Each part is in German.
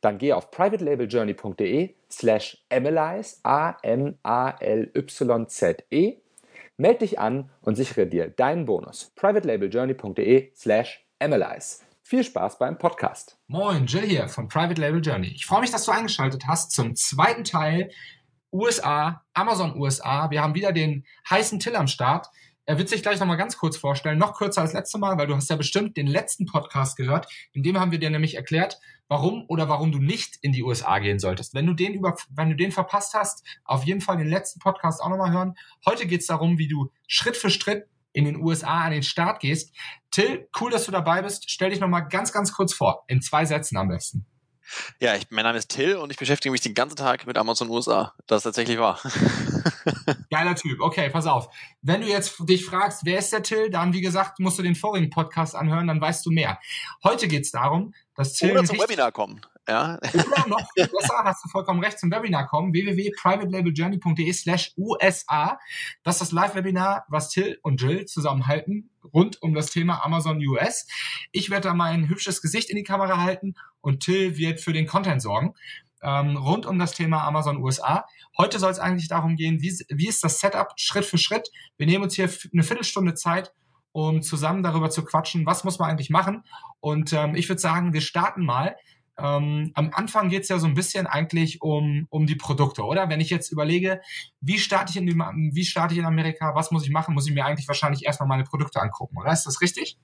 dann geh auf privatelabeljourney.de slash analyze, A-M-A-L-Y-Z-E, melde dich an und sichere dir deinen Bonus. privatelabeljourney.de slash analyze. Viel Spaß beim Podcast. Moin, Jill hier von Private Label Journey. Ich freue mich, dass du eingeschaltet hast zum zweiten Teil USA, Amazon USA. Wir haben wieder den heißen Till am Start. Er wird sich gleich nochmal ganz kurz vorstellen, noch kürzer als letztes Mal, weil du hast ja bestimmt den letzten Podcast gehört. In dem haben wir dir nämlich erklärt, warum oder warum du nicht in die USA gehen solltest. Wenn du den über, wenn du den verpasst hast, auf jeden Fall den letzten Podcast auch nochmal hören. Heute geht es darum, wie du Schritt für Schritt in den USA an den Start gehst. Till, cool, dass du dabei bist. Stell dich nochmal ganz, ganz kurz vor. In zwei Sätzen am besten. Ja, ich, mein Name ist Till und ich beschäftige mich den ganzen Tag mit Amazon USA. Das ist tatsächlich wahr. Geiler Typ. Okay, pass auf. Wenn du jetzt dich fragst, wer ist der Till, dann wie gesagt, musst du den vorigen Podcast anhören, dann weißt du mehr. Heute geht es darum, dass Till. Oder zum Webinar kommen. Ja. Oder noch viel besser, hast du vollkommen recht, zum Webinar kommen. www.privatelabeljourney.de slash USA. Das ist das Live-Webinar, was Till und Jill zusammenhalten, rund um das Thema Amazon US. Ich werde da mein hübsches Gesicht in die Kamera halten und Till wird für den Content sorgen. Ähm, rund um das Thema Amazon USA. Heute soll es eigentlich darum gehen, wie, wie ist das Setup Schritt für Schritt. Wir nehmen uns hier eine Viertelstunde Zeit, um zusammen darüber zu quatschen, was muss man eigentlich machen. Und ähm, ich würde sagen, wir starten mal. Ähm, am Anfang geht es ja so ein bisschen eigentlich um, um die Produkte, oder? Wenn ich jetzt überlege, wie starte ich in wie starte ich in Amerika, was muss ich machen, muss ich mir eigentlich wahrscheinlich erstmal meine Produkte angucken, oder? Ist das richtig?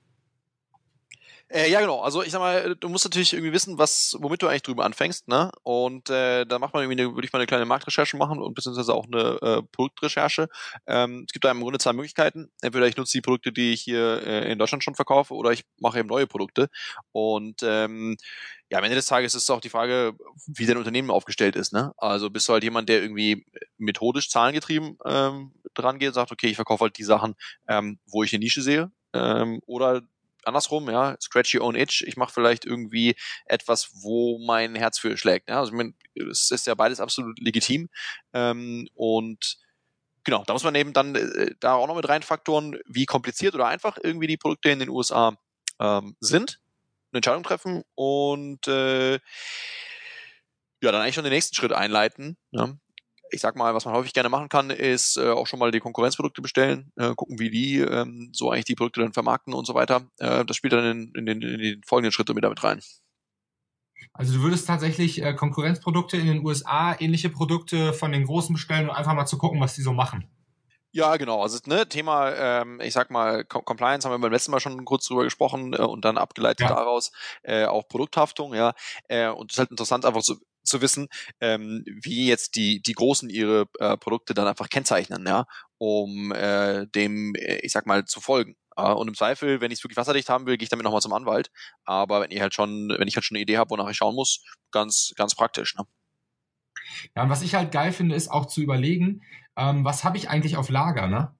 Äh, ja, genau. Also ich sag mal, du musst natürlich irgendwie wissen, was, womit du eigentlich drüber anfängst, ne? Und äh, da macht man irgendwie würde ich mal eine kleine Marktrecherche machen und beziehungsweise auch eine äh, Produktrecherche. Ähm, es gibt da im Grunde zwei Möglichkeiten. Entweder ich nutze die Produkte, die ich hier äh, in Deutschland schon verkaufe, oder ich mache eben neue Produkte. Und ähm, ja, am Ende des Tages ist es auch die Frage, wie dein Unternehmen aufgestellt ist. Ne? Also bist du halt jemand, der irgendwie methodisch zahlengetrieben ähm, dran geht und sagt, okay, ich verkaufe halt die Sachen, ähm, wo ich eine Nische sehe. Ähm, oder andersrum, ja, scratch your own itch. Ich mache vielleicht irgendwie etwas, wo mein Herz für schlägt. Ja? Also ich mein, es ist ja beides absolut legitim. Ähm, und genau, da muss man eben dann äh, da auch noch mit reinfaktoren, wie kompliziert oder einfach irgendwie die Produkte in den USA ähm, sind, eine Entscheidung treffen und äh, ja, dann eigentlich schon den nächsten Schritt einleiten. Ja? Ich sag mal, was man häufig gerne machen kann, ist äh, auch schon mal die Konkurrenzprodukte bestellen, äh, gucken, wie die ähm, so eigentlich die Produkte dann vermarkten und so weiter. Äh, das spielt dann in, in, den, in den folgenden Schritten mit damit rein. Also du würdest tatsächlich äh, Konkurrenzprodukte in den USA, ähnliche Produkte von den Großen bestellen und einfach mal zu gucken, was die so machen. Ja, genau. Also ne, Thema, ähm, ich sag mal, Com Compliance haben wir beim letzten Mal schon kurz drüber gesprochen äh, und dann abgeleitet ja. daraus äh, auch Produkthaftung, ja. Äh, und es ist halt interessant, einfach zu, zu wissen, ähm, wie jetzt die, die Großen ihre äh, Produkte dann einfach kennzeichnen, ja, um äh, dem, äh, ich sag mal, zu folgen. Uh, und im Zweifel, wenn ich es wirklich wasserdicht haben will, gehe ich damit nochmal zum Anwalt. Aber wenn ich halt schon, wenn ich halt schon eine Idee habe, wonach ich schauen muss, ganz, ganz praktisch. Ne? Ja, und was ich halt geil finde, ist auch zu überlegen, ähm, was habe ich eigentlich auf Lager, ne?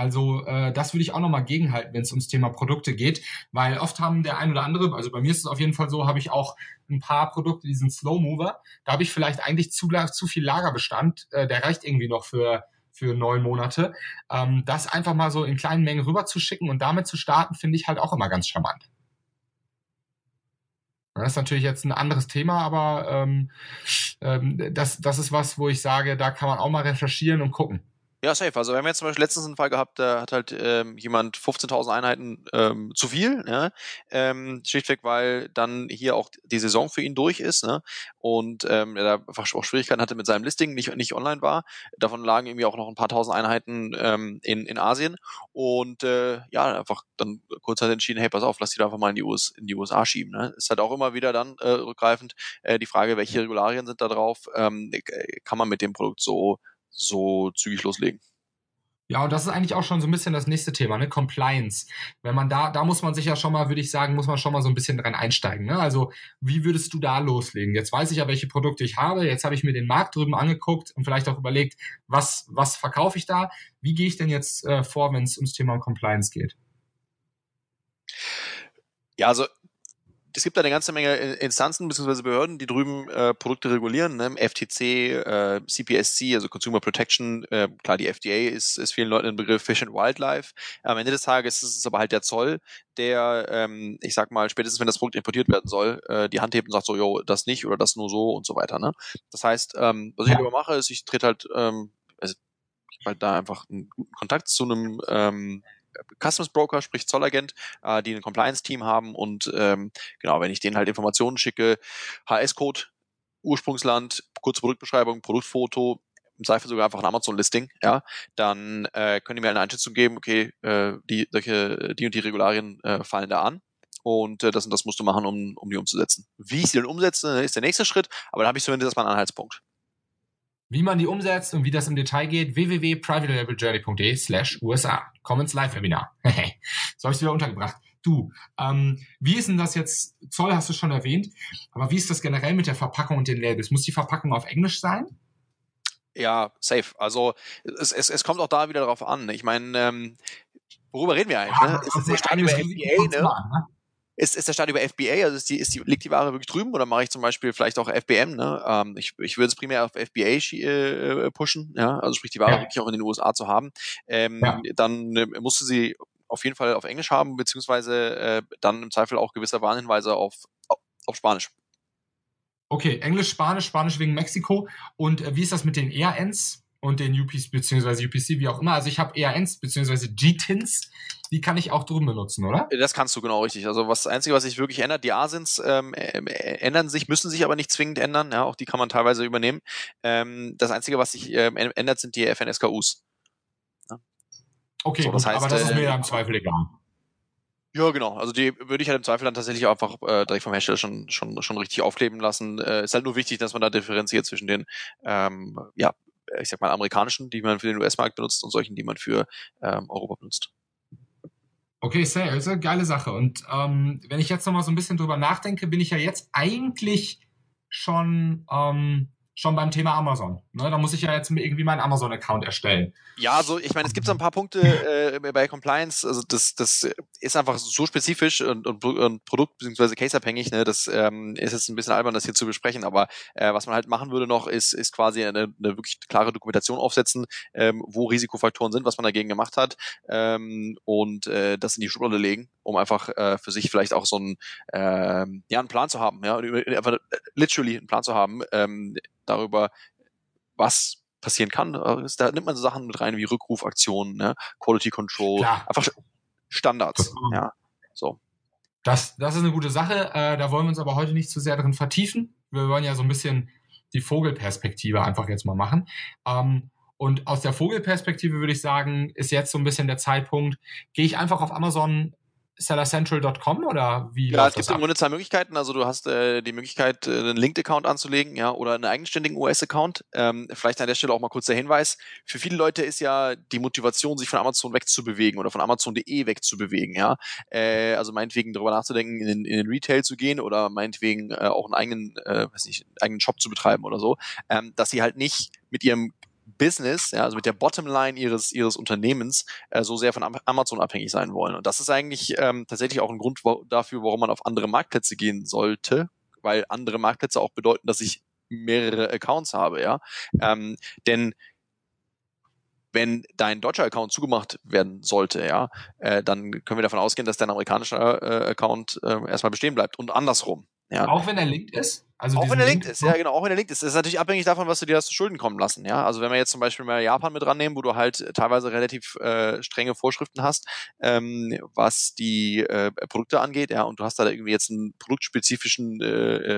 Also äh, das würde ich auch nochmal gegenhalten, wenn es ums Thema Produkte geht, weil oft haben der ein oder andere, also bei mir ist es auf jeden Fall so, habe ich auch ein paar Produkte, die sind Slow Mover. Da habe ich vielleicht eigentlich zu, zu viel Lagerbestand, äh, der reicht irgendwie noch für für neun Monate. Ähm, das einfach mal so in kleinen Mengen rüber zu schicken und damit zu starten, finde ich halt auch immer ganz charmant. Das ist natürlich jetzt ein anderes Thema, aber ähm, ähm, das, das ist was, wo ich sage, da kann man auch mal recherchieren und gucken. Ja, safe. Also wir haben jetzt zum Beispiel letztens einen Fall gehabt, da hat halt ähm, jemand 15.000 Einheiten ähm, zu viel, ja? ähm, schlichtweg, weil dann hier auch die Saison für ihn durch ist ne? und ähm, er da einfach auch Schwierigkeiten hatte mit seinem Listing, nicht, nicht online war. Davon lagen irgendwie auch noch ein paar tausend Einheiten ähm, in, in Asien und äh, ja, einfach dann kurz halt entschieden, hey, pass auf, lass die da einfach mal in die, US, in die USA schieben. Ne? Ist halt auch immer wieder dann äh, rückgreifend äh, die Frage, welche Regularien sind da drauf, ähm, kann man mit dem Produkt so so zügig loslegen. Ja, und das ist eigentlich auch schon so ein bisschen das nächste Thema, ne? Compliance. Wenn man da, da muss man sich ja schon mal, würde ich sagen, muss man schon mal so ein bisschen dran einsteigen. Ne? Also, wie würdest du da loslegen? Jetzt weiß ich ja, welche Produkte ich habe. Jetzt habe ich mir den Markt drüben angeguckt und vielleicht auch überlegt, was, was verkaufe ich da? Wie gehe ich denn jetzt äh, vor, wenn es ums Thema Compliance geht? Ja, also es gibt da eine ganze Menge Instanzen bzw. Behörden, die drüben äh, Produkte regulieren, ne? FTC, äh, CPSC, also Consumer Protection, äh, klar, die FDA ist, ist vielen Leuten ein Begriff Fish and Wildlife. Am Ende des Tages ist es aber halt der Zoll, der, ähm, ich sag mal, spätestens wenn das Produkt importiert werden soll, äh, die Hand hebt und sagt so, jo, das nicht oder das nur so und so weiter. Ne? Das heißt, ähm, was ich aber mache, ist, ich trete halt, ähm, also ich halt da einfach einen guten Kontakt zu einem ähm, Customs Broker, sprich Zollagent, äh, die ein Compliance-Team haben und ähm, genau, wenn ich denen halt Informationen schicke, HS-Code, Ursprungsland, kurze Produktbeschreibung, Produktfoto, im Zweifel sogar einfach ein Amazon-Listing, ja, dann äh, können die mir eine Einschätzung geben, okay, äh, die, solche, die und die Regularien äh, fallen da an und äh, das und das musst du machen, um, um die umzusetzen. Wie ich sie dann umsetze, ist der nächste Schritt, aber dann habe ich zumindest erstmal einen Anhaltspunkt. Wie man die umsetzt und wie das im Detail geht, www.privatelabeljourney.de slash USA. Komm ins Live-Webinar. so habe ich wieder untergebracht. Du, ähm, wie ist denn das jetzt, Zoll hast du schon erwähnt, aber wie ist das generell mit der Verpackung und den Labels? Muss die Verpackung auf Englisch sein? Ja, safe. Also es, es, es kommt auch da wieder drauf an. Ich meine, ähm, worüber reden wir eigentlich? Ja, ne? Ist das der über FBA, ne? ne? Ist, ist der Start über FBA, also ist die, ist die, liegt die Ware wirklich drüben oder mache ich zum Beispiel vielleicht auch FBM, ne? Ähm, ich, ich würde es primär auf FBA äh, pushen, ja, also sprich die Ware ja. wirklich auch in den USA zu haben. Ähm, ja. Dann äh, musst du sie auf jeden Fall auf Englisch haben, beziehungsweise äh, dann im Zweifel auch gewisse Warnhinweise auf, auf Spanisch. Okay, Englisch, Spanisch, Spanisch wegen Mexiko. Und äh, wie ist das mit den ERNs? Und den UPs beziehungsweise UPC, wie auch immer. Also ich habe ERNs beziehungsweise GTINs, die kann ich auch drüben benutzen, oder? Das kannst du genau richtig. Also was das Einzige, was sich wirklich ändert, die ASINs ähm, äh, ändern sich, müssen sich aber nicht zwingend ändern. Ja, auch die kann man teilweise übernehmen. Ähm, das Einzige, was sich ähm, ändert, sind die FNSKUs. Ja. Okay, so, das gut, heißt, aber das ist mir ja im Zweifel egal. Ja, genau. Also die würde ich halt im Zweifel dann tatsächlich einfach äh, direkt vom Hersteller schon, schon, schon richtig aufkleben lassen. Äh, ist halt nur wichtig, dass man da differenziert zwischen den ähm, ja, ich sag mal, amerikanischen, die man für den US-Markt benutzt und solchen, die man für ähm, Europa benutzt. Okay, sehr, eine geile Sache. Und ähm, wenn ich jetzt nochmal so ein bisschen drüber nachdenke, bin ich ja jetzt eigentlich schon ähm, schon beim Thema Amazon. Ne, da muss ich ja jetzt irgendwie meinen Amazon-Account erstellen. Ja, also ich meine, es gibt so ein paar Punkte äh, bei Compliance. Also das, das ist einfach so spezifisch und, und, und Produkt- bzw. Case-abhängig. Ne? Das ähm, ist jetzt ein bisschen albern, das hier zu besprechen. Aber äh, was man halt machen würde noch, ist, ist quasi eine, eine wirklich klare Dokumentation aufsetzen, ähm, wo Risikofaktoren sind, was man dagegen gemacht hat ähm, und äh, das in die Schublade legen, um einfach äh, für sich vielleicht auch so einen, äh, ja, einen Plan zu haben. Ja, einfach literally einen Plan zu haben. Ähm, darüber, was passieren kann. Äh, da nimmt man so Sachen mit rein wie Rückrufaktionen, ne? Quality Control, Klar. einfach Standards. Ja, so. Das, das ist eine gute Sache. Äh, da wollen wir uns aber heute nicht zu sehr drin vertiefen. Wir wollen ja so ein bisschen die Vogelperspektive einfach jetzt mal machen. Ähm, und aus der Vogelperspektive würde ich sagen, ist jetzt so ein bisschen der Zeitpunkt, gehe ich einfach auf Amazon sellercentral.com oder wie? Ja, es gibt im Grunde zwei Möglichkeiten. Also du hast äh, die Möglichkeit, äh, einen Linked-Account anzulegen, ja, oder einen eigenständigen US-Account. Ähm, vielleicht an der Stelle auch mal kurz der Hinweis. Für viele Leute ist ja die Motivation, sich von Amazon wegzubewegen oder von Amazon.de wegzubewegen, ja. Äh, also meinetwegen darüber nachzudenken, in, in den Retail zu gehen oder meinetwegen äh, auch einen eigenen, äh, weiß nicht, einen eigenen Shop zu betreiben oder so, ähm, dass sie halt nicht mit ihrem Business, ja, also mit der Bottomline ihres ihres Unternehmens äh, so sehr von Amazon abhängig sein wollen. Und das ist eigentlich ähm, tatsächlich auch ein Grund dafür, warum man auf andere Marktplätze gehen sollte, weil andere Marktplätze auch bedeuten, dass ich mehrere Accounts habe, ja. Ähm, denn wenn dein deutscher Account zugemacht werden sollte, ja, äh, dann können wir davon ausgehen, dass dein amerikanischer äh, Account äh, erstmal bestehen bleibt und andersrum. Ja. Auch wenn er linked ist? Also auch wenn er linked ist, ja genau, auch wenn er linked ist. Das ist natürlich abhängig davon, was du dir hast zu Schulden kommen lassen. Ja, also wenn wir jetzt zum Beispiel mal Japan mit rannehmen, wo du halt teilweise relativ äh, strenge Vorschriften hast, ähm, was die äh, Produkte angeht, ja, und du hast da irgendwie jetzt einen produktspezifischen äh,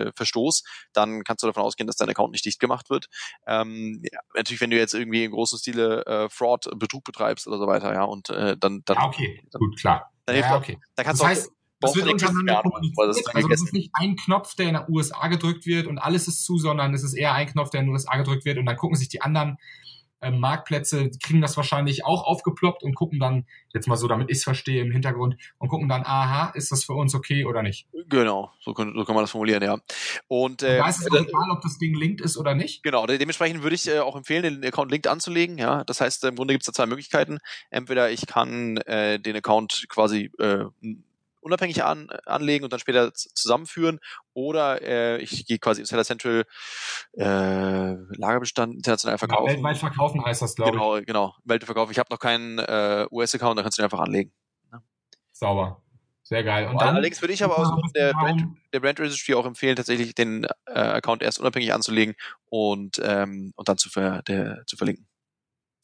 äh, Verstoß, dann kannst du davon ausgehen, dass dein Account nicht dicht gemacht wird. Ähm, ja, natürlich, wenn du jetzt irgendwie in großen Stile äh, Fraud, Betrug betreibst oder so weiter, ja, und äh, dann, dann ja, okay, dann, gut, klar. Dann, ja, okay. dann kannst das du das wird untereinander kommuniziert. Also es ist nicht ein Knopf, der in den USA gedrückt wird und alles ist zu, sondern es ist eher ein Knopf, der in den USA gedrückt wird und dann gucken sich die anderen äh, Marktplätze, kriegen das wahrscheinlich auch aufgeploppt und gucken dann, jetzt mal so, damit ich es verstehe im Hintergrund, und gucken dann, aha, ist das für uns okay oder nicht? Genau, so kann, so kann man das formulieren, ja. Und, äh, und da ist es äh, egal, ob das Ding linked ist oder nicht? Genau, dementsprechend würde ich äh, auch empfehlen, den Account linked anzulegen, ja. Das heißt, im Grunde gibt es da zwei Möglichkeiten. Entweder ich kann äh, den Account quasi äh, unabhängig an, anlegen und dann später zusammenführen. Oder äh, ich gehe quasi im Seller Central äh, Lagerbestand international verkaufen. Ja, weltweit verkaufen heißt das, glaube genau, ich. Genau, genau. Weltweit verkaufen. Ich habe noch keinen äh, US-Account, da kannst du den einfach anlegen. Ja. Sauber. Sehr geil. Und, und dann, allerdings würde ich aber aus der Brand, der Brand Registry auch empfehlen, tatsächlich den äh, Account erst unabhängig anzulegen und, ähm, und dann zu, ver, der, zu verlinken.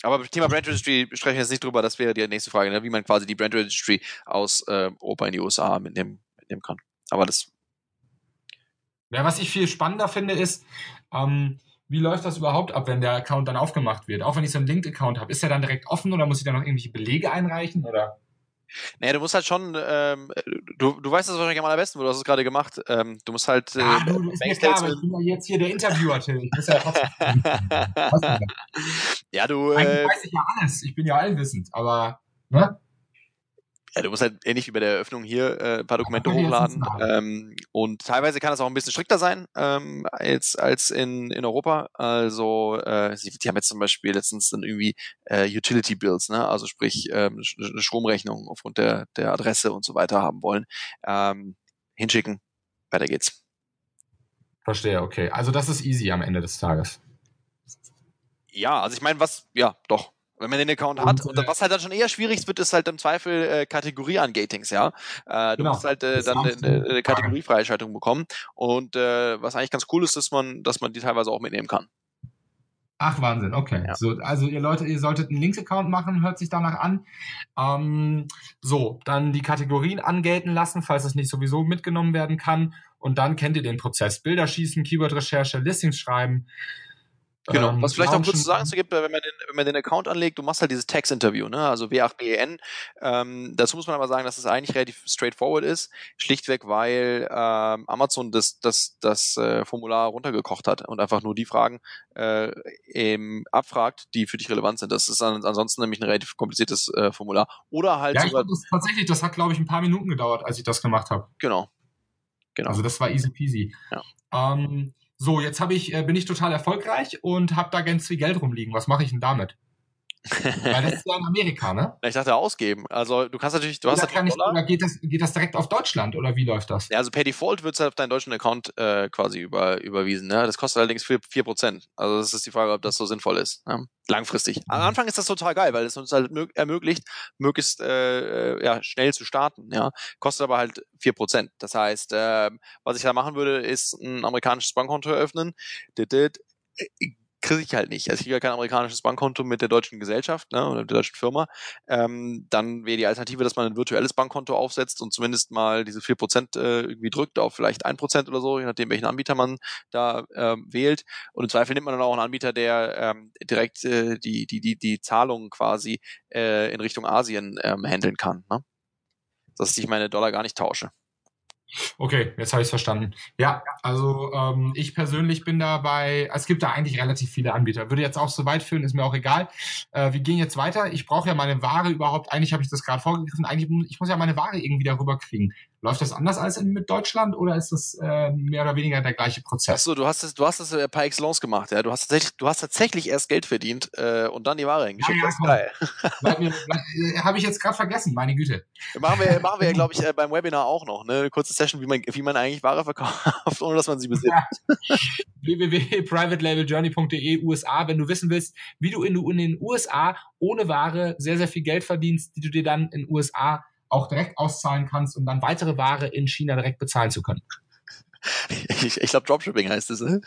Aber Thema Brand Registry sprechen wir jetzt nicht drüber, das wäre die nächste Frage, ne? wie man quasi die Brand Registry aus äh, Europa in die USA mitnehmen, mitnehmen kann. Aber das. Ja, was ich viel spannender finde, ist, ähm, wie läuft das überhaupt ab, wenn der Account dann aufgemacht wird? Auch wenn ich so einen Linked-Account habe, ist der dann direkt offen oder muss ich da noch irgendwelche Belege einreichen? Oder? Naja, du musst halt schon, ähm, du, du weißt das wahrscheinlich am allerbesten, wo du hast es gerade gemacht. Ähm, du musst halt. Äh, ah, du, ist mir klar, aber ich bin ja jetzt hier der Interviewer, Till. Ich muss ja trotzdem. ja, du. Eigentlich äh, weiß ich ja alles. Ich bin ja allwissend, aber. Ne? Ja, du musst halt ähnlich wie bei der Eröffnung hier äh, ein paar Dokumente hochladen. Ähm, und teilweise kann es auch ein bisschen strikter sein ähm, als, als in, in Europa. Also äh, sie, die haben jetzt zum Beispiel letztens dann irgendwie äh, Utility Bills, ne? also sprich ähm, eine Stromrechnung aufgrund der, der Adresse und so weiter haben wollen. Ähm, hinschicken, weiter geht's. Verstehe, okay. Also das ist easy am Ende des Tages. Ja, also ich meine, was, ja, doch, wenn man den Account hat. Und, und was halt dann schon eher schwierig wird, ist halt im Zweifel äh, Kategorie-Ungatings, ja. Äh, du genau. musst halt äh, dann eine, eine Kategoriefreischaltung bekommen. Und äh, was eigentlich ganz cool ist, dass man, dass man die teilweise auch mitnehmen kann. Ach, Wahnsinn, okay. Ja. So, also ihr Leute, ihr solltet einen Links-Account machen, hört sich danach an. Ähm, so, dann die Kategorien angelten lassen, falls es nicht sowieso mitgenommen werden kann. Und dann kennt ihr den Prozess. Bilder schießen, Keyword-Recherche, Listings schreiben, Genau. Ähm, Was vielleicht auch kurz zu sagen zu gibt, wenn man, den, wenn man den Account anlegt, du machst halt dieses Text-Interview, ne? also W8BEN. Ähm, dazu muss man aber sagen, dass es das eigentlich relativ straightforward ist, schlichtweg, weil ähm, Amazon das, das, das äh, Formular runtergekocht hat und einfach nur die Fragen äh, eben abfragt, die für dich relevant sind. Das ist an, ansonsten nämlich ein relativ kompliziertes äh, Formular. Oder halt ja, sogar. Das tatsächlich, das hat, glaube ich, ein paar Minuten gedauert, als ich das gemacht habe. Genau. genau. Also das war easy peasy. Ja. Ähm, so, jetzt habe ich, äh, bin ich total erfolgreich und habe da ganz viel Geld rumliegen. Was mache ich denn damit? Weil das ist ja in Amerika, ne? Ich dachte ausgeben. Also du kannst natürlich, du oder hast natürlich Dollar. Oder geht das, geht das direkt auf Deutschland oder wie läuft das? Ja, also per Default wird es halt auf deinen deutschen Account äh, quasi über, überwiesen. Ne? Das kostet allerdings 4%. 4%. Also das ist die Frage, ob das so sinnvoll ist. Ne? Langfristig. Am mhm. Anfang ist das total geil, weil es uns halt ermöglicht, möglichst äh, äh, ja, schnell zu starten. Ja? Kostet aber halt 4%. Das heißt, äh, was ich da machen würde, ist ein amerikanisches Bankkonto eröffnen kriege ich halt nicht. Also ich kriege ja kein amerikanisches Bankkonto mit der deutschen Gesellschaft ne, oder der deutschen Firma. Ähm, dann wäre die Alternative, dass man ein virtuelles Bankkonto aufsetzt und zumindest mal diese vier Prozent äh, irgendwie drückt auf vielleicht ein Prozent oder so, je nachdem, welchen Anbieter man da ähm, wählt. Und im Zweifel nimmt man dann auch einen Anbieter, der ähm, direkt äh, die, die, die, die Zahlungen quasi äh, in Richtung Asien ähm, handeln kann. Ne? Dass ich meine Dollar gar nicht tausche. Okay, jetzt habe ich es verstanden. Ja, also ähm, ich persönlich bin dabei, es gibt da eigentlich relativ viele Anbieter. Würde jetzt auch so weit führen, ist mir auch egal. Äh, wir gehen jetzt weiter. Ich brauche ja meine Ware überhaupt, eigentlich habe ich das gerade vorgegriffen, eigentlich ich muss ja meine Ware irgendwie darüber kriegen. Läuft das anders als in, mit Deutschland oder ist das äh, mehr oder weniger der gleiche Prozess? Achso, du hast es, du hast es äh, par excellence gemacht, ja. Du hast tatsächlich, du hast tatsächlich erst Geld verdient äh, und dann die Ware hingeschickt. Ja, ja, das ist geil. Äh, habe ich jetzt gerade vergessen, meine Güte. Machen wir, machen wir, glaube ich, äh, beim Webinar auch noch, ne? Eine kurze Session, wie man, wie man eigentlich Ware verkauft, ohne dass man sie besitzt. Ja. www.privatelabeljourney.de USA, wenn du wissen willst, wie du in, in den USA ohne Ware sehr, sehr viel Geld verdienst, die du dir dann in USA auch direkt auszahlen kannst, um dann weitere Ware in China direkt bezahlen zu können. ich, ich glaube, Dropshipping heißt es. Ne?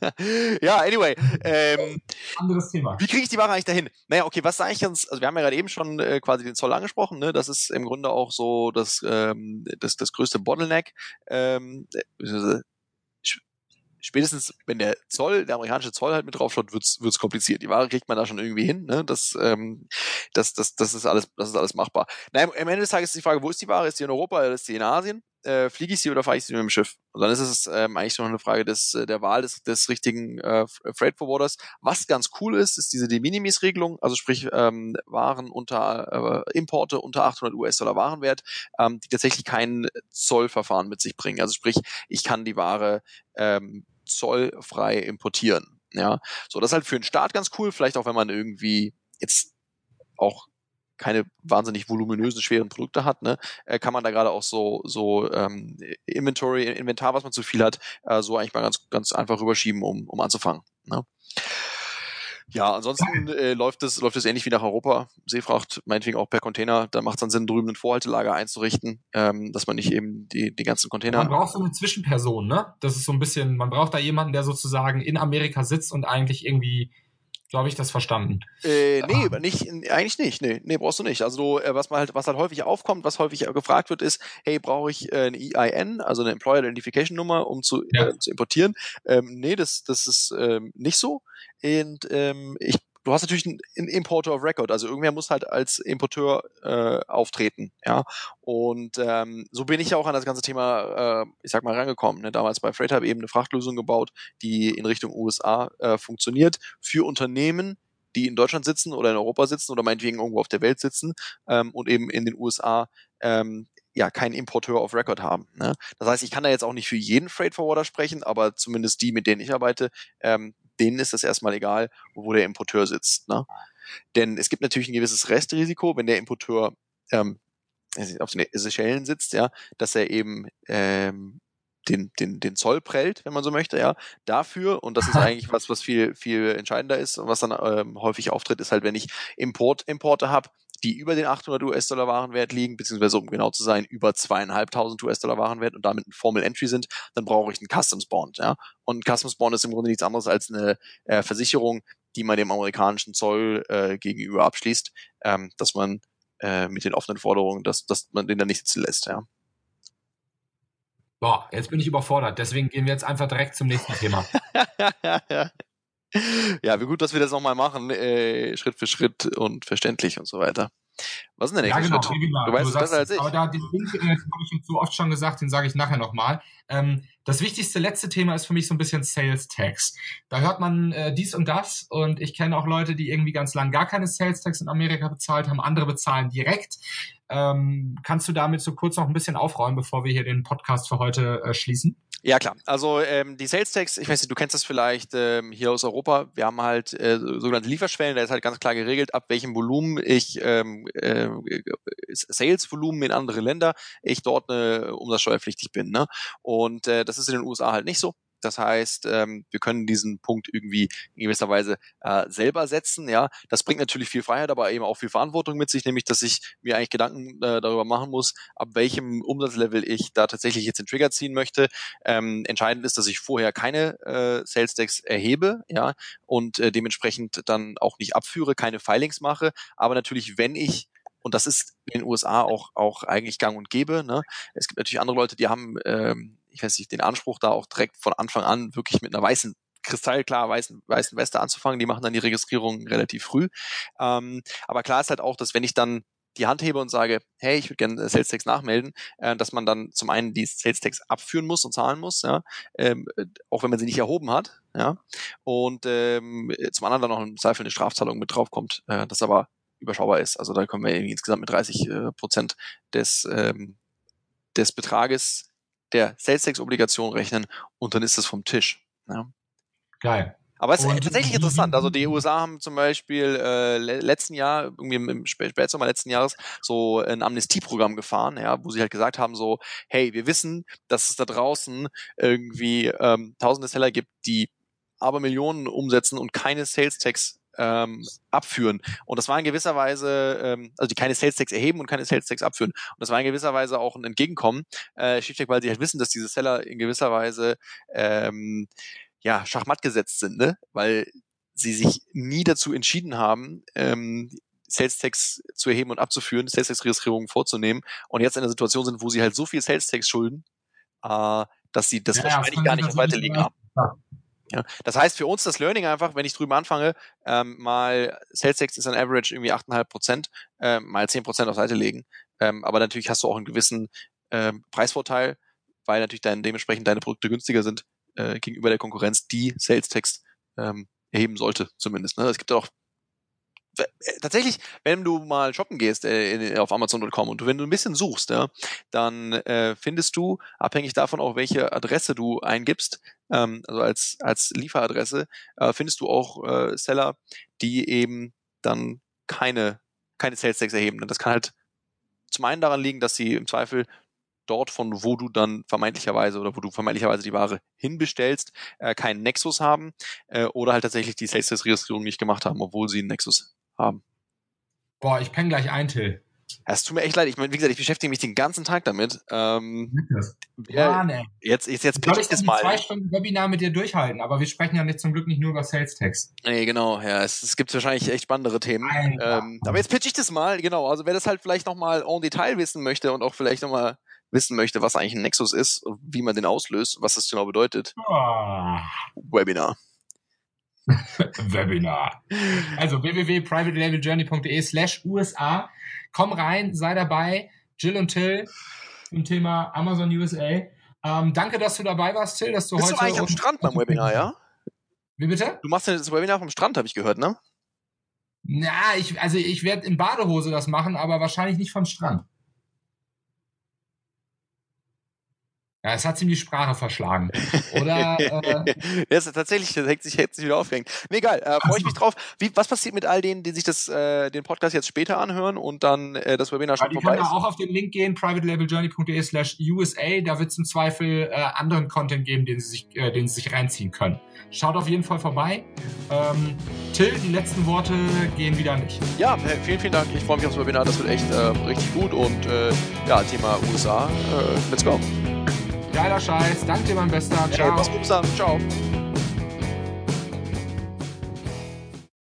ja, anyway. Ähm, Anderes Thema. Wie kriege ich die Ware eigentlich dahin? Naja, okay, was sage ich jetzt? Also wir haben ja gerade eben schon äh, quasi den Zoll angesprochen. Ne? Das ist im Grunde auch so das, ähm, das, das größte Bottleneck. Ähm, äh, spätestens, wenn der Zoll, der amerikanische Zoll halt mit draufschaut, wird's wird's kompliziert. Die Ware kriegt man da schon irgendwie hin. Ne? Das, ähm, das, das, das ist alles, das ist alles machbar. Na, am Ende des Tages ist die Frage, wo ist die Ware? Ist die in Europa oder ist die in Asien? Äh, fliege ich sie oder fahre ich sie mit dem Schiff? Und dann ist es ähm, eigentlich noch eine Frage des, äh, der Wahl des, des richtigen äh, Freight Forwarders. Was ganz cool ist, ist diese De Minimis-Regelung, also sprich ähm, Waren unter äh, Importe unter 800 US-Dollar Warenwert, ähm, die tatsächlich kein Zollverfahren mit sich bringen. Also sprich, ich kann die Ware ähm, zollfrei importieren. Ja, so das ist halt für den Staat ganz cool, vielleicht auch wenn man irgendwie jetzt auch keine wahnsinnig voluminösen, schweren Produkte hat, ne, äh, kann man da gerade auch so, so ähm, Inventory, Inventar, was man zu viel hat, äh, so eigentlich mal ganz, ganz einfach rüberschieben, um, um anzufangen. Ne? Ja, ansonsten äh, läuft es läuft es ähnlich wie nach Europa. Seefracht, meinetwegen auch per Container. Da macht es dann Sinn, drüben ein Vorhaltelager einzurichten, ähm, dass man nicht eben die, die ganzen Container. Man braucht so eine Zwischenperson, ne? Das ist so ein bisschen, man braucht da jemanden, der sozusagen in Amerika sitzt und eigentlich irgendwie so habe ich das verstanden. Äh, nee, ah. nicht, eigentlich nicht. Nee, nee, brauchst du nicht. Also du, äh, was man halt, was halt häufig aufkommt, was häufig gefragt wird, ist, hey, brauche ich äh, eine EIN, also eine Employer Identification Nummer, um zu, ja. äh, zu importieren? Ähm, nee, das, das ist ähm, nicht so. Und ähm, ich du hast natürlich einen Importer of Record, also irgendwer muss halt als Importeur äh, auftreten, ja. Und ähm, so bin ich ja auch an das ganze Thema, äh, ich sag mal, rangekommen. Ne? Damals bei Freight habe eben eine Frachtlösung gebaut, die in Richtung USA äh, funktioniert für Unternehmen, die in Deutschland sitzen oder in Europa sitzen oder meinetwegen irgendwo auf der Welt sitzen ähm, und eben in den USA ähm, ja keinen Importeur of Record haben. Ne? Das heißt, ich kann da jetzt auch nicht für jeden Freight Forwarder sprechen, aber zumindest die, mit denen ich arbeite, ähm, denen ist es erstmal egal, wo der Importeur sitzt. Ne? Denn es gibt natürlich ein gewisses Restrisiko, wenn der Importeur ähm, auf den Seychellen sitzt, ja, dass er eben ähm, den, den, den Zoll prellt, wenn man so möchte, ja. Dafür, und das ist eigentlich was, was viel, viel entscheidender ist, was dann ähm, häufig auftritt, ist halt, wenn ich Import, Importe habe, die über den 800 US-Dollar Warenwert liegen, beziehungsweise um genau zu sein, über zweieinhalbtausend US-Dollar Warenwert und damit ein Formal Entry sind, dann brauche ich einen Customs Bond, ja. Und ein Customs Bond ist im Grunde nichts anderes als eine äh, Versicherung, die man dem amerikanischen Zoll äh, gegenüber abschließt, ähm, dass man äh, mit den offenen Forderungen, dass, dass man den dann nicht sitzen lässt, ja. Boah, jetzt bin ich überfordert. Deswegen gehen wir jetzt einfach direkt zum nächsten Thema. ja, wie gut, dass wir das nochmal machen, äh, Schritt für Schritt und verständlich und so weiter. Was ist denn der nächste ja, genau, Schritt? Genau. Du weißt es besser als ich. Aber da, den Link, äh, habe ich jetzt so oft schon gesagt, den sage ich nachher nochmal. Ähm, das wichtigste letzte Thema ist für mich so ein bisschen Sales Tax. Da hört man äh, dies und das und ich kenne auch Leute, die irgendwie ganz lang gar keine Sales Tax in Amerika bezahlt haben, andere bezahlen direkt. Ähm, kannst du damit so kurz noch ein bisschen aufräumen, bevor wir hier den Podcast für heute äh, schließen? Ja, klar. Also ähm, die Sales Tax, ich weiß nicht, du kennst das vielleicht ähm, hier aus Europa. Wir haben halt äh, sogenannte Lieferschwellen, da ist halt ganz klar geregelt, ab welchem Volumen ich ähm, äh, Sales-Volumen in andere Länder ich dort äh, umsatzsteuerpflichtig bin. Ne? Und äh, das ist in den USA halt nicht so. Das heißt, ähm, wir können diesen Punkt irgendwie in gewisser Weise äh, selber setzen. Ja, das bringt natürlich viel Freiheit, aber eben auch viel Verantwortung mit sich, nämlich, dass ich mir eigentlich Gedanken äh, darüber machen muss, ab welchem Umsatzlevel ich da tatsächlich jetzt den Trigger ziehen möchte. Ähm, entscheidend ist, dass ich vorher keine äh, Sales Decks erhebe, ja, und äh, dementsprechend dann auch nicht abführe, keine Filings mache. Aber natürlich, wenn ich und das ist in den USA auch, auch eigentlich gang und gäbe. Ne? Es gibt natürlich andere Leute, die haben ähm, ich weiß nicht, den Anspruch da auch direkt von Anfang an wirklich mit einer weißen kristallklar weißen, weißen Weste anzufangen. Die machen dann die Registrierung relativ früh. Ähm, aber klar ist halt auch, dass wenn ich dann die Hand hebe und sage, hey, ich würde gerne Sales Tax nachmelden, äh, dass man dann zum einen die Sales Tax abführen muss und zahlen muss, ja, ähm, auch wenn man sie nicht erhoben hat, ja, und ähm, zum anderen dann noch im Zweifel eine Strafzahlung mit draufkommt, äh, das aber überschaubar ist. Also da kommen wir insgesamt mit 30 äh, Prozent des ähm, des Betrages der Sales Tax Obligation rechnen und dann ist es vom Tisch. Ja. Geil. Aber es ist und tatsächlich interessant. Also die USA haben zum Beispiel äh, letzten Jahr, irgendwie im Spätsommer letzten Jahres, so ein Amnestieprogramm gefahren, ja, wo sie halt gesagt haben, so, hey, wir wissen, dass es da draußen irgendwie ähm, tausende Seller gibt, die aber Millionen umsetzen und keine Sales Tax ähm, abführen. Und das war in gewisser Weise, ähm, also die keine Sales Tax erheben und keine Sales Tax abführen. Und das war in gewisser Weise auch ein Entgegenkommen, äh, schlichtweg, weil sie halt wissen, dass diese Seller in gewisser Weise ähm, ja schachmatt gesetzt sind, ne? Weil sie sich nie dazu entschieden haben, ähm, Sales Tax zu erheben und abzuführen, Sales Tax Registrierungen vorzunehmen und jetzt in der Situation sind, wo sie halt so viel Sales Tax schulden, äh, dass sie das ja, wahrscheinlich ja, gar nicht auf weiter liegen haben. Ja. Ja. Das heißt für uns das Learning einfach, wenn ich drüben anfange, ähm, mal Sales Tax ist ein Average irgendwie 8,5 Prozent, ähm, mal 10 Prozent auf Seite legen. Ähm, aber natürlich hast du auch einen gewissen ähm, Preisvorteil, weil natürlich dann dementsprechend deine Produkte günstiger sind äh, gegenüber der Konkurrenz, die Sales Tax ähm, erheben sollte, zumindest. Ne? Es gibt auch äh, tatsächlich, wenn du mal shoppen gehst äh, auf Amazon.com und wenn du ein bisschen suchst, ja, dann äh, findest du, abhängig davon auch, welche Adresse du eingibst, ähm, also als, als Lieferadresse, äh, findest du auch äh, Seller, die eben dann keine, keine Sales Tax erheben. Und das kann halt zum einen daran liegen, dass sie im Zweifel dort, von wo du dann vermeintlicherweise oder wo du vermeintlicherweise die Ware hinbestellst, äh, keinen Nexus haben äh, oder halt tatsächlich die Sales Tax Registrierung nicht gemacht haben, obwohl sie einen Nexus haben. Boah, ich penne gleich ein, Till. Es tut mir echt leid. Ich meine, wie gesagt, ich beschäftige mich den ganzen Tag damit. Ähm, ja, ne. Jetzt, jetzt, jetzt pitch ich das mal. zwei Stunden Webinar mit dir durchhalten, aber wir sprechen ja nicht, zum Glück nicht nur über Sales Tax. Nee, genau, ja. Es, es gibt wahrscheinlich echt spannendere Themen. Ähm, aber jetzt pitch ich das mal, genau. Also wer das halt vielleicht nochmal en Detail wissen möchte und auch vielleicht nochmal wissen möchte, was eigentlich ein Nexus ist, wie man den auslöst, was das genau bedeutet. Oh. Webinar. Webinar. Also www.privatelabeljourney.de slash USA. Komm rein, sei dabei. Jill und Till zum Thema Amazon USA. Ähm, danke, dass du dabei warst, Till, dass du Bist heute. Du eigentlich am Strand beim Webinar, ja? Wie bitte? Du machst ja das Webinar vom Strand, habe ich gehört, ne? Na, ich, also ich werde in Badehose das machen, aber wahrscheinlich nicht vom Strand. Ja, es hat ihm die Sprache verschlagen. Oder? Äh, das ist tatsächlich, das hängt sich jetzt wieder aufhängt. Nee, egal. Äh, Freue ich mich drauf. Wie, was passiert mit all denen, die sich das, äh, den Podcast jetzt später anhören und dann äh, das Webinar schon ja, vorbei ist? Auch auf den Link gehen, privatelabeljourney.de slash USA. Da wird es im Zweifel äh, anderen Content geben, den sie, sich, äh, den sie sich reinziehen können. Schaut auf jeden Fall vorbei. Ähm, Till, die letzten Worte gehen wieder nicht. Ja, vielen, vielen Dank. Ich freue mich aufs Webinar. Das wird echt äh, richtig gut. Und äh, ja, Thema USA. Äh, let's go. Geiler Scheiß. Danke dir, mein Bester. Ciao. Hey, mach's gut, Ciao.